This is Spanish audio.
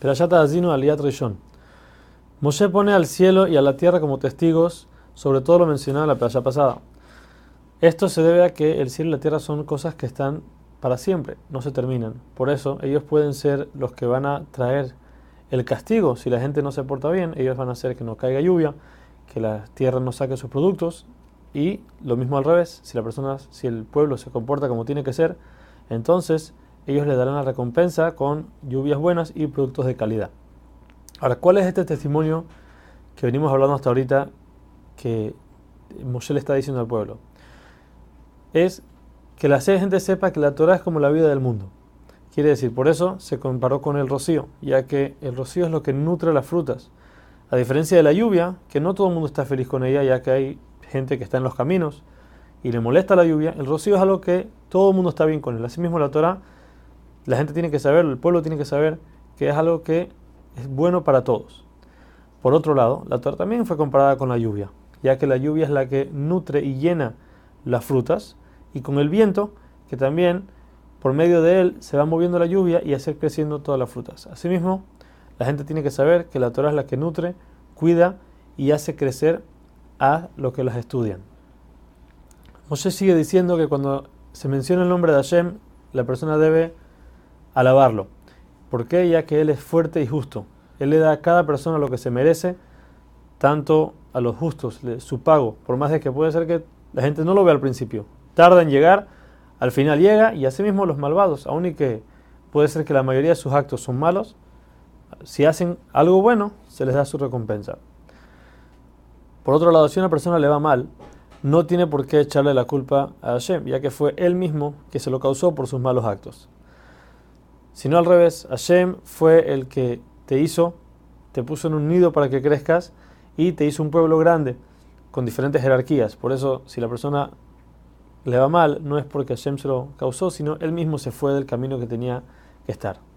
Perashat Azino Aliyat Rishon. Moshe pone al cielo y a la tierra como testigos sobre todo lo mencionado en la playa pasada. Esto se debe a que el cielo y la tierra son cosas que están para siempre, no se terminan. Por eso ellos pueden ser los que van a traer el castigo. Si la gente no se porta bien, ellos van a hacer que no caiga lluvia, que la tierra no saque sus productos y lo mismo al revés, si la persona, si el pueblo se comporta como tiene que ser, entonces ellos le darán la recompensa con lluvias buenas y productos de calidad. Ahora, ¿cuál es este testimonio que venimos hablando hasta ahorita que Moshe le está diciendo al pueblo? Es que la gente sepa que la Torah es como la vida del mundo. Quiere decir, por eso se comparó con el rocío, ya que el rocío es lo que nutre las frutas. A diferencia de la lluvia, que no todo el mundo está feliz con ella, ya que hay gente que está en los caminos y le molesta la lluvia, el rocío es algo que todo el mundo está bien con él. Asimismo, la Torah, la gente tiene que saber, el pueblo tiene que saber que es algo que es bueno para todos. Por otro lado, la Torah también fue comparada con la lluvia, ya que la lluvia es la que nutre y llena las frutas, y con el viento, que también por medio de él se va moviendo la lluvia y hacer creciendo todas las frutas. Asimismo, la gente tiene que saber que la Torah es la que nutre, cuida y hace crecer a los que las estudian. Moshe sigue diciendo que cuando se menciona el nombre de Hashem, la persona debe alabarlo. ¿Por qué? Ya que Él es fuerte y justo. Él le da a cada persona lo que se merece, tanto a los justos, su pago, por más de que puede ser que la gente no lo vea al principio. Tarda en llegar, al final llega, y asimismo los malvados, aun y que puede ser que la mayoría de sus actos son malos, si hacen algo bueno, se les da su recompensa. Por otro lado, si una persona le va mal, no tiene por qué echarle la culpa a Hashem, ya que fue él mismo que se lo causó por sus malos actos sino al revés. Hashem fue el que te hizo, te puso en un nido para que crezcas y te hizo un pueblo grande con diferentes jerarquías. Por eso, si la persona le va mal, no es porque Hashem se lo causó, sino él mismo se fue del camino que tenía que estar.